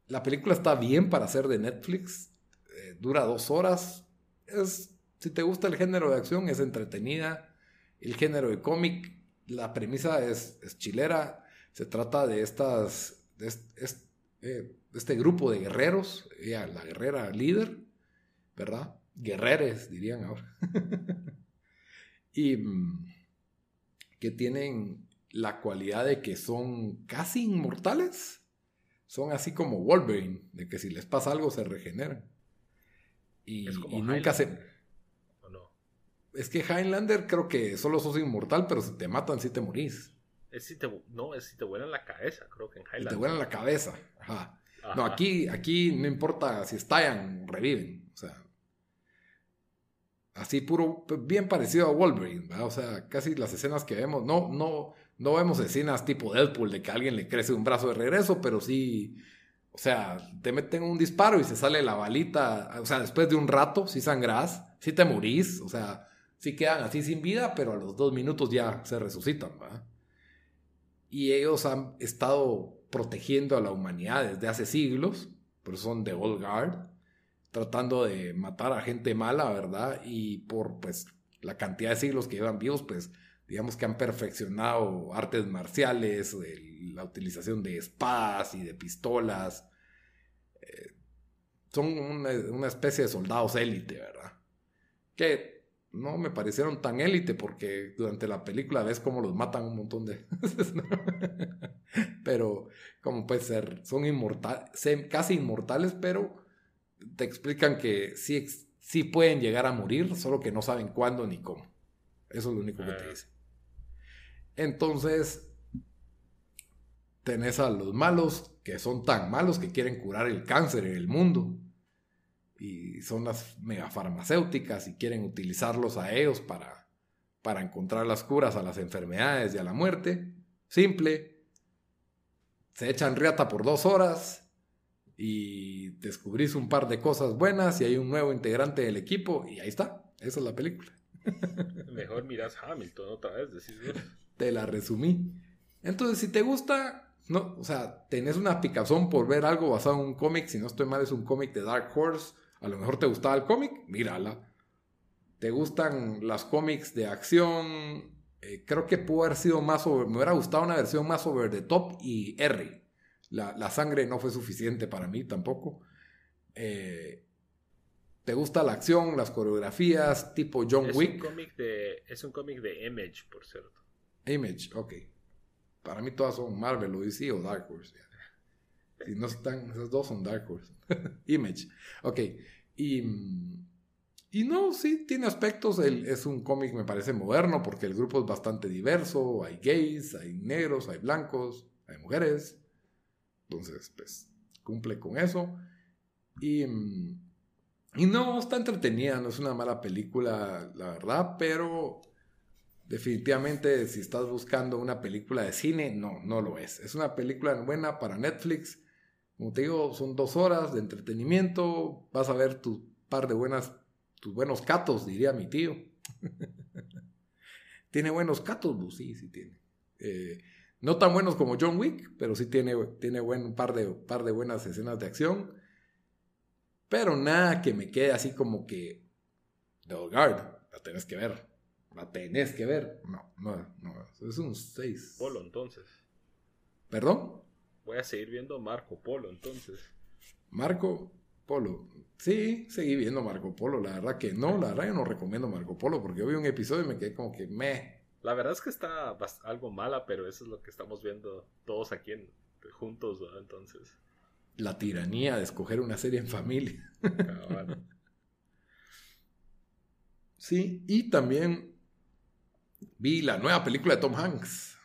la película está bien para ser de Netflix, eh, dura dos horas. Es, si te gusta el género de acción, es entretenida. El género de cómic, la premisa es, chilera. Se trata de estas, de eh, este grupo de guerreros, ella, la guerrera líder, ¿verdad? Guerreres, dirían ahora. (laughs) y mm, que tienen la cualidad de que son casi inmortales. Son así como Wolverine, de que si les pasa algo se regeneran. Y, nunca se... Es que Highlander creo que solo sos inmortal, pero si te matan, sí te morís. Es si te, no, es si te vuelan la cabeza, creo que en Highlander. Si te vuelan la cabeza, ajá. No, aquí, aquí no importa si estallan, reviven. O sea, así puro, bien parecido a Wolverine, O sea, casi las escenas que vemos, no, no, no vemos escenas tipo Deadpool de que a alguien le crece un brazo de regreso, pero sí, o sea, te meten un disparo y se sale la balita, o sea, después de un rato, sí sangras, sí te morís, o sea, sí quedan así sin vida, pero a los dos minutos ya se resucitan, ¿verdad? Y ellos han estado protegiendo a la humanidad desde hace siglos, pero son de Old Guard tratando de matar a gente mala, ¿verdad? Y por pues la cantidad de siglos que llevan vivos, pues digamos que han perfeccionado artes marciales, la utilización de espadas y de pistolas. Eh, son una, especie de soldados élite, ¿verdad? Que no me parecieron tan élite porque durante la película ves cómo los matan un montón de veces, (laughs) Pero, como puede ser, son inmortales, casi inmortales, pero te explican que sí, sí pueden llegar a morir, solo que no saben cuándo ni cómo. Eso es lo único que te ah. dice. Entonces, tenés a los malos, que son tan malos que quieren curar el cáncer en el mundo. Y son las megafarmacéuticas y quieren utilizarlos a ellos para, para encontrar las curas a las enfermedades y a la muerte. Simple. Se echan riata por dos horas y descubrís un par de cosas buenas y hay un nuevo integrante del equipo y ahí está. Esa es la película. (laughs) Mejor miras Hamilton otra vez, decís Te la resumí. Entonces, si te gusta, no, o sea, tenés una picazón por ver algo basado en un cómic, si no estoy mal es un cómic de Dark Horse, a lo mejor te gustaba el cómic, mírala. ¿Te gustan las cómics de acción? Eh, creo que pudo haber sido más over, me hubiera gustado una versión más over the top y R. La, sangre no fue suficiente para mí tampoco. Eh, ¿Te gusta la acción, las coreografías, tipo John Wick? Un cómic de, es un cómic de Image, por cierto. Image, ok. para mí todas son Marvel o DC o Dark Horse. Si no están, esas dos son Dark Horse. (laughs) Image. Ok. Y, y no, sí, tiene aspectos. es un cómic, me parece moderno, porque el grupo es bastante diverso. Hay gays, hay negros, hay blancos, hay mujeres. Entonces, pues, cumple con eso. Y, y no, está entretenida, no es una mala película, la verdad, pero definitivamente si estás buscando una película de cine, no, no lo es. Es una película buena para Netflix. Como te digo, son dos horas de entretenimiento. Vas a ver tu par de buenas, tus buenos catos, diría mi tío. (laughs) tiene buenos catos, pues sí, sí tiene. Eh, no tan buenos como John Wick, pero sí tiene, tiene buen, un par de, par de buenas escenas de acción. Pero nada que me quede así como que. The Guard, la tenés que ver. La tenés que ver. No, no, no. Es un 6. Polo, entonces. ¿Perdón? Voy a seguir viendo Marco Polo, entonces. Marco Polo. Sí, seguí viendo Marco Polo. La verdad que no, la verdad yo no recomiendo Marco Polo porque yo vi un episodio y me quedé como que me. La verdad es que está algo mala, pero eso es lo que estamos viendo todos aquí juntos, Entonces. La tiranía de escoger una serie en familia. sí, y también vi la nueva película de Tom Hanks.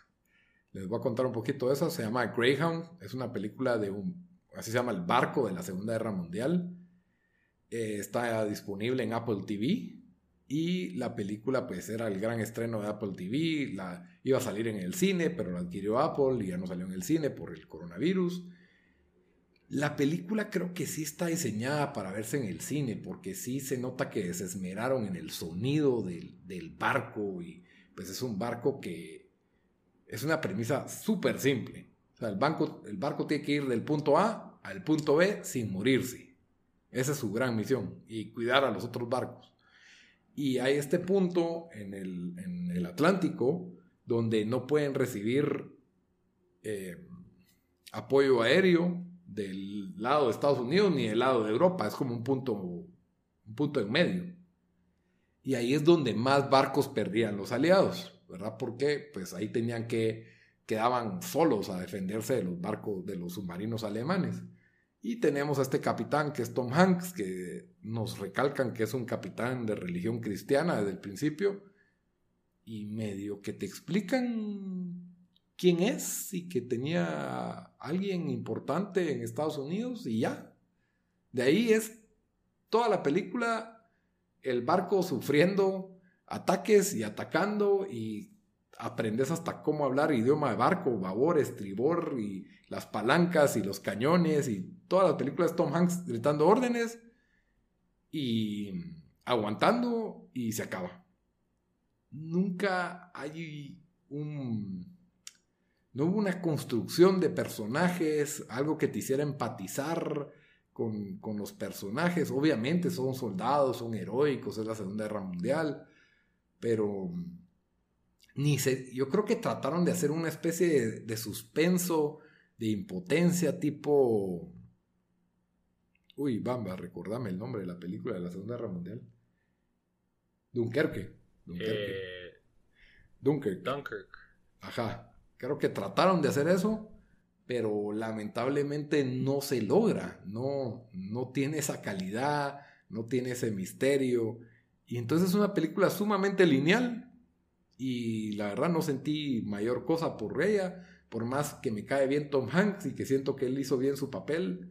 Les voy a contar un poquito de eso. Se llama Greyhound. Es una película de un, así se llama el barco de la Segunda Guerra Mundial. Eh, está disponible en Apple TV. Y la película pues era el gran estreno de Apple TV. La, iba a salir en el cine, pero la adquirió Apple y ya no salió en el cine por el coronavirus. La película creo que sí está diseñada para verse en el cine, porque sí se nota que se esmeraron en el sonido del, del barco y pues es un barco que es una premisa súper simple. El barco tiene que ir del punto A al punto B sin morirse. Esa es su gran misión y cuidar a los otros barcos. Y hay este punto en el, Atlántico donde no pueden recibir eh, apoyo aéreo del lado de Estados Unidos ni del lado de Europa. Es como un punto, un punto en medio. Y ahí es donde más barcos perdían los aliados, ¿verdad? Porque pues ahí tenían que, quedaban solos a defenderse de los barcos, de los submarinos alemanes. Y tenemos a este capitán que es Tom Hanks, que nos recalcan que es un capitán de religión cristiana desde el principio. Y medio que te explican quién es y que tenía alguien importante en Estados Unidos y ya. De ahí es toda la película el barco sufriendo ataques y atacando y aprendes hasta cómo hablar idioma de barco, babor, estribor y las palancas y los cañones y todas las películas Tom Hanks gritando órdenes y aguantando y se acaba. Nunca hay un... No hubo una construcción de personajes, algo que te hiciera empatizar con, los personajes. Obviamente son soldados, son heroicos, es la Segunda Guerra Mundial, pero ni se, yo creo que trataron de hacer una especie de, suspenso, de impotencia tipo... Uy, Bamba, recordame el nombre de la película de la Segunda Guerra Mundial. Dunkerque. Dunkerque. Eh, Dunkirk. Dunkirk. Ajá. Creo que trataron de hacer eso, pero lamentablemente no se logra, no, no tiene esa calidad, no tiene ese misterio. Y entonces es una película sumamente lineal y la verdad no sentí mayor cosa por ella, por más que me cae bien Tom Hanks y que siento que él hizo bien su papel,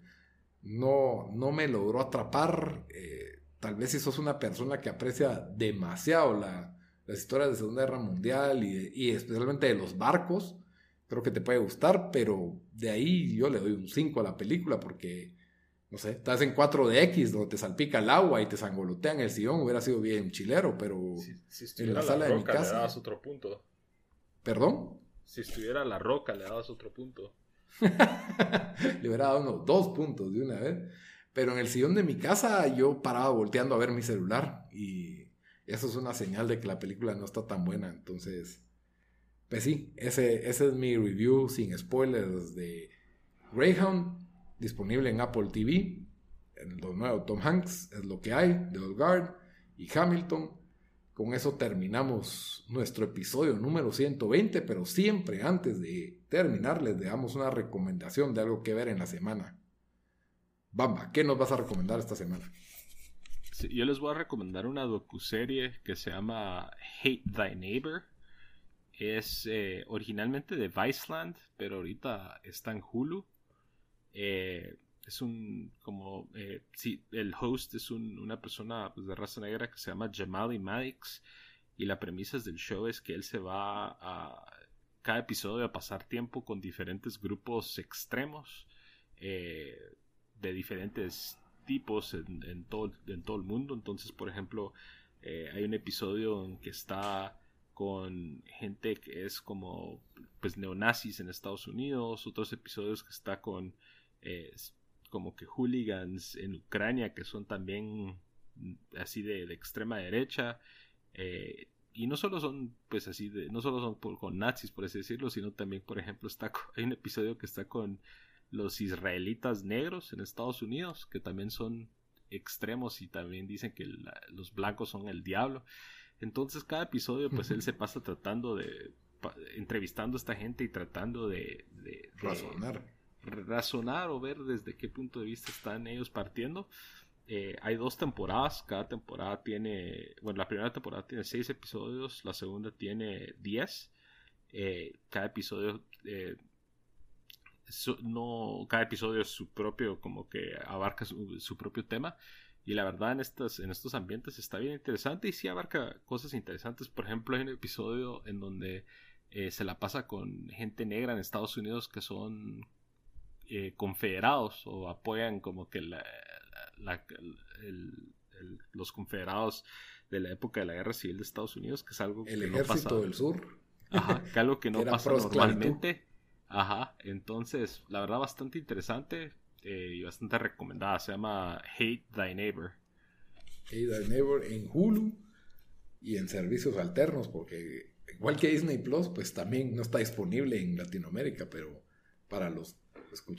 no, no me logró atrapar. Eh, tal vez si sos una persona que aprecia demasiado la, las historias de Segunda Guerra Mundial y, y especialmente de los barcos, creo que te puede gustar, pero de ahí yo le doy un 5 a la película porque, no sé, estás en 4DX donde te salpica el agua y te sangolotean el sillón, hubiera sido bien chilero, pero si, en la sala de mi casa... Le dabas otro punto. ¿Perdón? Si estuviera la roca le dabas otro punto. (laughs) le hubiera dado unos dos puntos de una vez. Pero en el sillón de mi casa yo paraba volteando a ver mi celular y eso es una señal de que la película no está tan buena. Entonces, pues sí, ese, ese es mi review sin spoilers de Greyhound, disponible en Apple TV. En lo nuevo Tom Hanks es lo que hay, The Old Guard y Hamilton. con eso terminamos nuestro episodio número 120, pero siempre antes de terminar les dejamos una recomendación de algo que ver en la semana. Bamba, ¿qué nos vas a recomendar esta semana? yo les voy a recomendar una docuserie que se llama Hate Thy Neighbor. Es eh, originalmente de Viceland, pero ahorita está en Hulu. Eh, es un como eh, el host es una persona pues, de raza negra que se llama Jamali Maddox y la premisa del show es que él se va a cada episodio a pasar tiempo con diferentes grupos extremos eh, de diferentes tipos en, todo, en todo el mundo. Entonces por ejemplo eh, hay un episodio en que está con gente que es como pues neonazis en Estados Unidos otros episodios que está con como que hooligans en Ucrania que son también así de, extrema derecha eh, y no solo son pues así de no solo son con nazis por así decirlo sino también por ejemplo está (laughs) hay un episodio que está con los israelitas negros en Estados Unidos que también son extremos y también dicen que los blancos son el diablo. Entonces cada episodio pues él se pasa tratando de entrevistando a esta gente y tratando de, de, razonar razonar o ver desde qué punto de vista están ellos partiendo. Eh, hay dos temporadas, cada temporada tiene, bueno, la primera temporada tiene seis episodios, la segunda tiene diez. Eh, cada episodio, eh, no, cada episodio es su propio, como que abarca su, propio tema. Y la verdad en, estas, en estos ambientes está bien interesante y sí abarca cosas interesantes. Por ejemplo, hay un episodio en donde se la pasa con gente negra en Estados Unidos que son eh, confederados o apoyan como que los confederados de la época de la guerra civil de Estados Unidos, que es algo el ejército del sur. Ajá, que algo que (laughs) no pasa normalmente. Ajá, entonces, la verdad, bastante interesante eh, y bastante recomendada. Se llama Hate Thy Neighbor. Hate Thy Neighbor en Hulu y en servicios alternos, porque igual que Disney Plus, pues también no está disponible en Latinoamérica, pero para los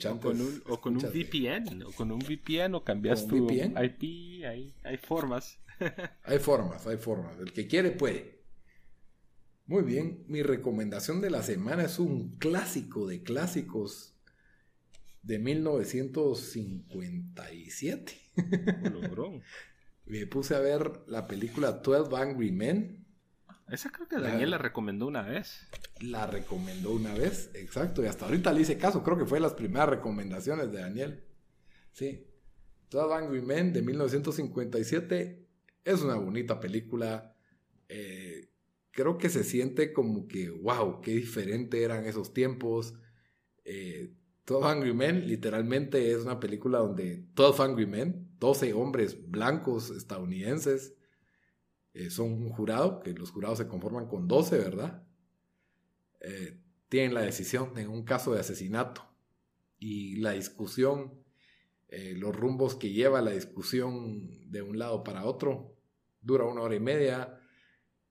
o con un, o con un VPN, o con un VPN, o cambias tu IP, hay, hay formas. (laughs) hay formas, hay formas. El que quiere puede. Muy bien, mi recomendación de la semana es un clásico de clásicos de 1957. Logró. (laughs) Me puse a ver la película 12 Angry Men esa creo que Daniel la, recomendó una vez. La recomendó una vez, exacto. Y hasta ahorita le hice caso. Creo que fue las primeras recomendaciones de Daniel. Sí. Toda Angry Men de 1957 es una bonita película. Eh, creo que se siente como que, wow, qué diferente eran esos tiempos. Eh, Todo Angry Men literalmente es una película donde todos Angry Men, 12 hombres blancos estadounidenses, eh, son un jurado, que los jurados se conforman con 12, ¿verdad? Eh, tienen la decisión en un caso de asesinato y la discusión, eh, los rumbos que lleva la discusión de un lado para otro, dura una hora y media.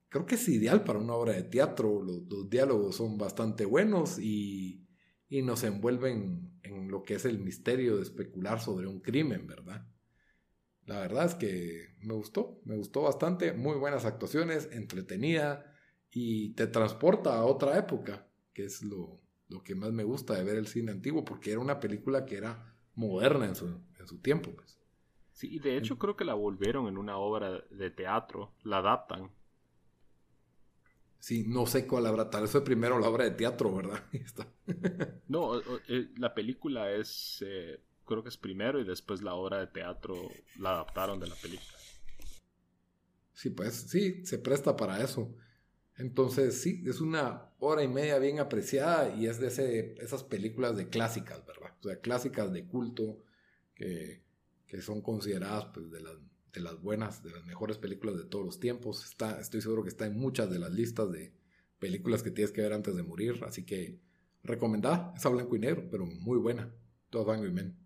Creo que es ideal para una obra de teatro, los, los diálogos son bastante buenos y, y nos envuelven en lo que es el misterio de especular sobre un crimen, ¿verdad? La verdad es que me gustó, me gustó bastante, muy buenas actuaciones, entretenida y te transporta a otra época, que es lo, que más me gusta de ver el cine antiguo, porque era una película que era moderna en su, en su tiempo. Pues. Sí, y de hecho creo que la volvieron en una obra de teatro, la adaptan. Sí, no sé cuál habrá, tal vez fue primero la obra de teatro, ¿verdad? (laughs) no, eh, la película es... Eh, creo que es primero y después la obra de teatro la adaptaron de la película. Sí, pues sí, se presta para eso. Entonces, sí, es una hora y media bien apreciada y es de ese, esas películas de clásicas, ¿verdad? O sea, clásicas de culto que, son consideradas pues, de, las, de las buenas, de las mejores películas de todos los tiempos. Está, estoy seguro que está en muchas de las listas de películas que tienes que ver antes de morir, así que recomendada, es a blanco y negro, pero muy buena. Todo Van Men.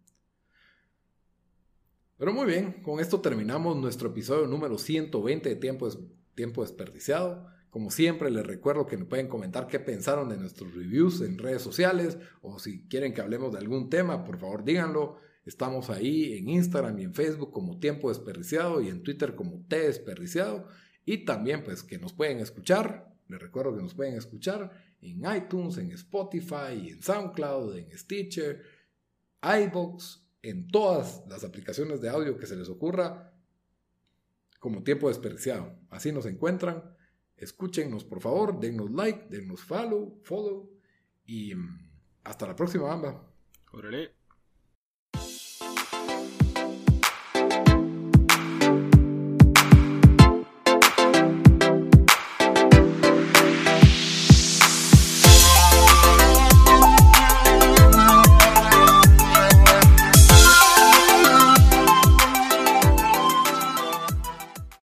Pero muy bien, con esto terminamos nuestro episodio número 120 de Tiempo, Tiempo Desperdiciado. Como siempre, les recuerdo que nos pueden comentar qué pensaron de nuestros reviews en redes sociales o si quieren que hablemos de algún tema, por favor díganlo. Estamos ahí en Instagram y en Facebook como Tiempo Desperdiciado y en Twitter como T Desperdiciado. Y también pues que nos pueden escuchar, les recuerdo que nos pueden escuchar en iTunes, en Spotify, en SoundCloud, en Stitcher, iBox, en todas las aplicaciones de audio que se les ocurra como tiempo desperdiciado. Así nos encuentran. Escúchenos por favor, denos like, denos follow, follow y mm, hasta la próxima, bamba. Órale.